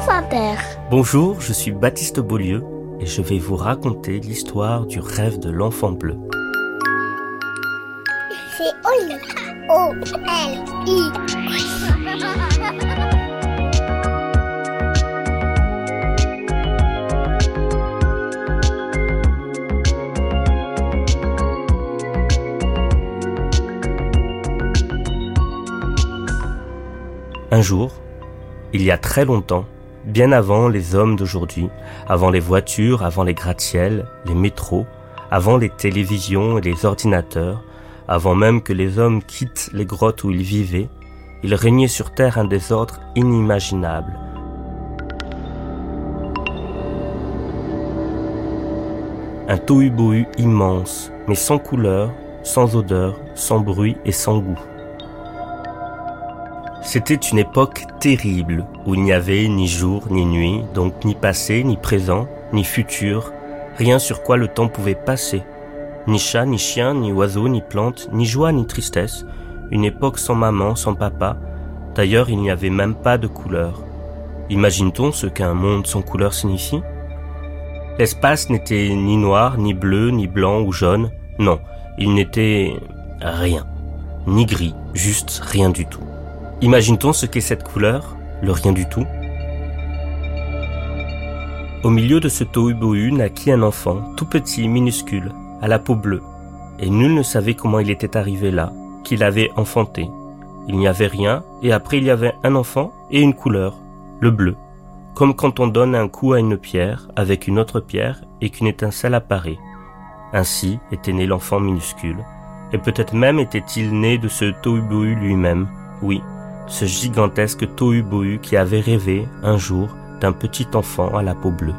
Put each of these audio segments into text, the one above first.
France Inter. Bonjour, je suis Baptiste Beaulieu et je vais vous raconter l'histoire du rêve de l'enfant bleu. C'est Oli. O-L-I. Un jour, il y a très longtemps, bien avant les hommes d'aujourd'hui, avant les voitures, avant les gratte-ciels, les métros, avant les télévisions et les ordinateurs, avant même que les hommes quittent les grottes où ils vivaient, il régnait sur Terre un désordre inimaginable. Un tohu-bohu immense, mais sans couleur, sans odeur, sans bruit et sans goût. C'était une époque terrible où il n'y avait ni jour ni nuit, donc ni passé, ni présent, ni futur, rien sur quoi le temps pouvait passer. Ni chat, ni chien, ni oiseau, ni plante, ni joie, ni tristesse. Une époque sans maman, sans papa. D'ailleurs, il n'y avait même pas de couleur. Imagine-t-on ce qu'un monde sans couleur signifie? L'espace n'était ni noir, ni bleu, ni blanc ou jaune. Non, il n'était rien. Ni gris, juste rien du tout. Imagine-t-on ce qu'est cette couleur Le rien du tout? Au milieu de ce tohu-bohu naquit un enfant, tout petit, minuscule, à la peau bleue, et nul ne savait comment il était arrivé là, qu'il avait enfanté. Il n'y avait rien, et après il y avait un enfant et une couleur, le bleu, comme quand on donne un coup à une pierre avec une autre pierre et qu'une étincelle apparaît. Ainsi était né l'enfant minuscule, et peut-être même était-il né de ce tohu-bohu lui-même, oui, ce gigantesque tohu-bohu qui avait rêvé, un jour, d'un petit enfant à la peau bleue.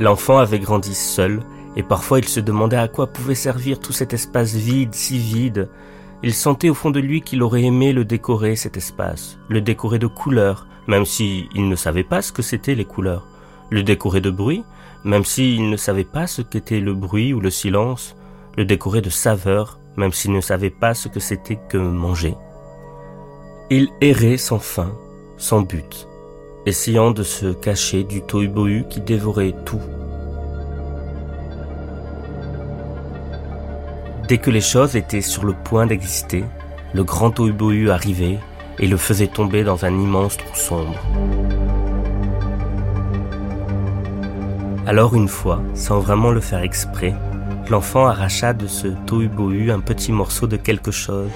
L'enfant avait grandi seul, et parfois il se demandait à quoi pouvait servir tout cet espace vide, si vide. Il sentait au fond de lui qu'il aurait aimé le décorer, cet espace, le décorer de couleurs, même s'il ne savait pas ce que c'étaient les couleurs, le décorer de bruit, même s'il ne savait pas ce qu'était le bruit ou le silence, le décorer de saveurs, même s'il ne savait pas ce que c'était que manger. Il errait sans fin, sans but, essayant de se cacher du tohu qui dévorait tout. Dès que les choses étaient sur le point d'exister, le grand tohu arrivait et le faisait tomber dans un immense trou sombre. Alors une fois, sans vraiment le faire exprès, l'enfant arracha de ce tohu un petit morceau de quelque chose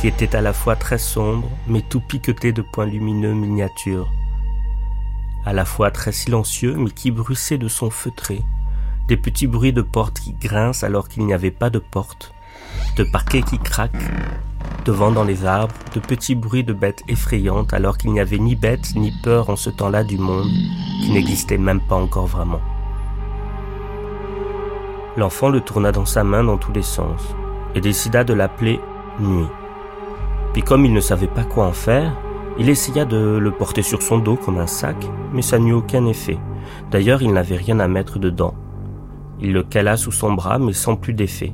qui était à la fois très sombre mais tout piqueté de points lumineux miniatures, à la fois très silencieux mais qui bruissait de son feutré, des petits bruits de portes qui grincent alors qu'il n'y avait pas de porte, de parquets qui craquent, de vent dans les arbres, de petits bruits de bêtes effrayantes alors qu'il n'y avait ni bêtes ni peur en ce temps-là du monde qui n'existait même pas encore vraiment. L'enfant le tourna dans sa main dans tous les sens et décida de l'appeler Nuit. Puis comme il ne savait pas quoi en faire, il essaya de le porter sur son dos comme un sac, mais ça n'eut aucun effet. D'ailleurs, il n'avait rien à mettre dedans. Il le cala sous son bras, mais sans plus d'effet.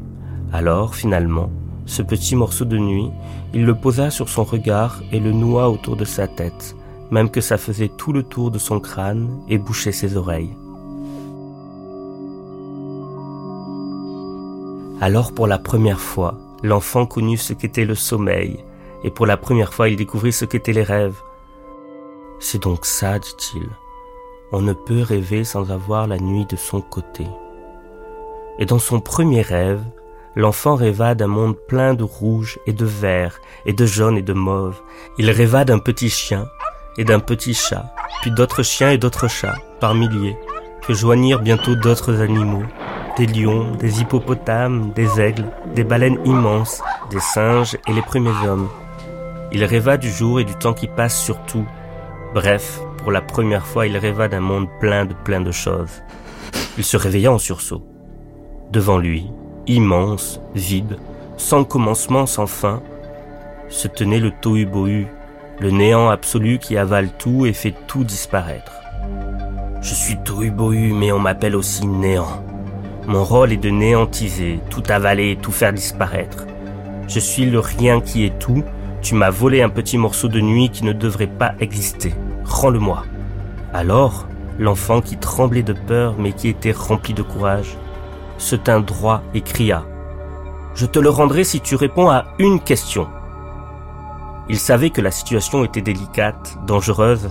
Alors, finalement, ce petit morceau de nuit, il le posa sur son regard et le noua autour de sa tête, même que ça faisait tout le tour de son crâne et bouchait ses oreilles. Alors pour la première fois, l'enfant connut ce qu'était le sommeil, et pour la première fois il découvrit ce qu'étaient les rêves. C'est donc ça, dit-il. On ne peut rêver sans avoir la nuit de son côté. Et dans son premier rêve, l'enfant rêva d'un monde plein de rouge et de vert et de jaune et de mauve. Il rêva d'un petit chien et d'un petit chat, puis d'autres chiens et d'autres chats, par milliers, que joignirent bientôt d'autres animaux, des lions, des hippopotames, des aigles, des baleines immenses, des singes et les premiers hommes. Il rêva du jour et du temps qui passe sur tout. Bref, pour la première fois, il rêva d'un monde plein de plein de choses. Il se réveilla en sursaut. Devant lui, immense, vide, sans commencement, sans fin, se tenait le tohu-bohu, le néant absolu qui avale tout et fait tout disparaître. Je suis tohu-bohu, mais on m'appelle aussi néant. Mon rôle est de néantiser, tout avaler, tout faire disparaître. Je suis le rien qui est tout, Tu m'as volé un petit morceau de nuit qui ne devrait pas exister. Rends-le-moi. Alors, l'enfant qui tremblait de peur mais qui était rempli de courage, se tint droit et cria. Je te le rendrai si tu réponds à une question. Il savait que la situation était délicate, dangereuse,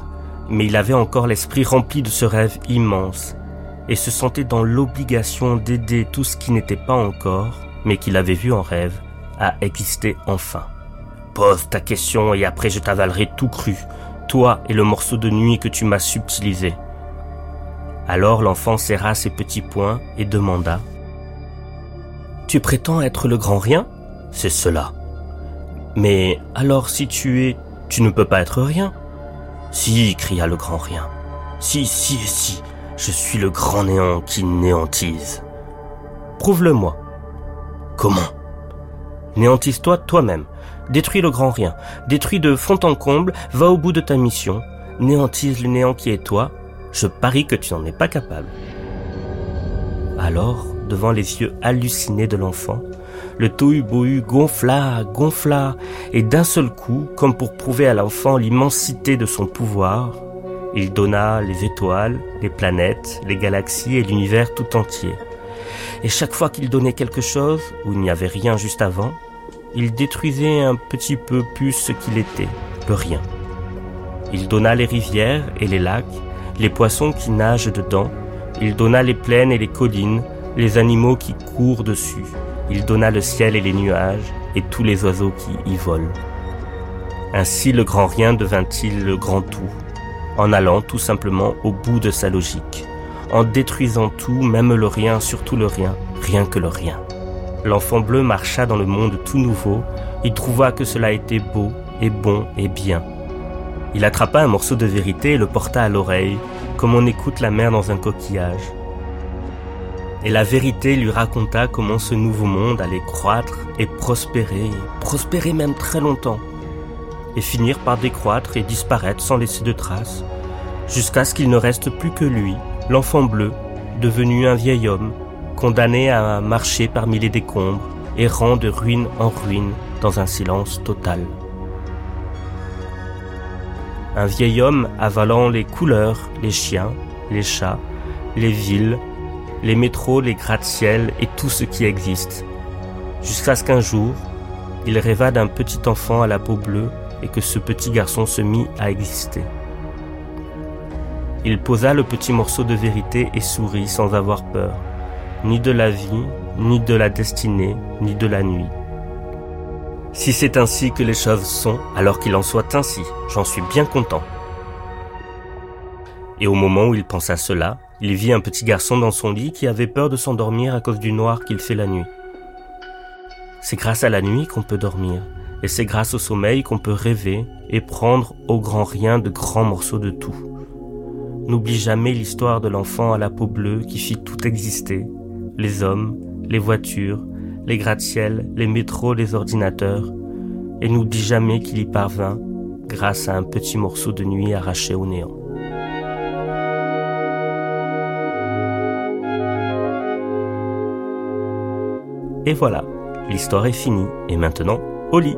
mais il avait encore l'esprit rempli de ce rêve immense et se sentait dans l'obligation d'aider tout ce qui n'était pas encore, mais qu'il avait vu en rêve, à exister enfin. Pose ta question et après je t'avalerai tout cru, toi et le morceau de nuit que tu m'as subtilisé. Alors l'enfant serra ses petits poings et demanda Tu prétends être le grand rien? C'est cela. Mais alors si tu es, tu ne peux pas être rien? Si, cria le grand rien. Si, si et si, je suis le grand néant qui néantise. Prouve-le-moi. Comment? Néantise-toi toi-même. Détruis le grand rien. Détruis de fond en comble, va au bout de ta mission. Néantise le néant qui est toi. Je parie que tu n'en es pas capable. Alors, devant les yeux hallucinés de l'enfant, le tohu-bohu gonfla, gonfla, et d'un seul coup, comme pour prouver à l'enfant l'immensité de son pouvoir, il donna les étoiles, les planètes, les galaxies et l'univers tout entier. Et chaque fois qu'il donnait quelque chose, où il n'y avait rien juste avant, il détruisait un petit peu plus ce qu'il était, le rien. Il donna les rivières et les lacs, les poissons qui nagent dedans, il donna les plaines et les collines, les animaux qui courent dessus, il donna le ciel et les nuages, et tous les oiseaux qui y volent. Ainsi le grand rien devint-il le grand tout, en allant tout simplement au bout de sa logique, en détruisant tout, même le rien, surtout le rien, rien que le rien. L'enfant bleu marcha dans le monde tout nouveau, il trouva que cela était beau et bon et bien. Il attrapa un morceau de vérité et le porta à l'oreille, comme on écoute la mer dans un coquillage. Et la vérité lui raconta comment ce nouveau monde allait croître et prospérer, prospérer même très longtemps et finir par décroître et disparaître sans laisser de traces, jusqu'à ce qu'il ne reste plus que lui, l'enfant bleu, devenu un vieil homme, condamné à marcher parmi les décombres, errant de ruine en ruine dans un silence total. Un vieil homme avalant les couleurs, les chiens, les chats, les villes, les métros, les gratte-ciel et tout ce qui existe, jusqu'à ce qu'un jour, il rêva d'un petit enfant à la peau bleue et que ce petit garçon se mit à exister. Il posa le petit morceau de vérité et sourit sans avoir peur, ni de la vie, ni de la destinée, ni de la nuit. Si c'est ainsi que les choses sont, alors qu'il en soit ainsi, j'en suis bien content. Et au moment où il pensa cela, il vit un petit garçon dans son lit qui avait peur de s'endormir à cause du noir qu'il fait la nuit. C'est grâce à la nuit qu'on peut dormir, et c'est grâce au sommeil qu'on peut rêver et prendre au grand rien de grands morceaux de tout. N'oublie jamais l'histoire de l'enfant à la peau bleue qui fit tout exister, les hommes, les voitures, les gratte-ciel, les métros, les ordinateurs, et n'oublie jamais qu'il y parvint grâce à un petit morceau de nuit arraché au néant. Et voilà, l'histoire est finie, et maintenant, au lit.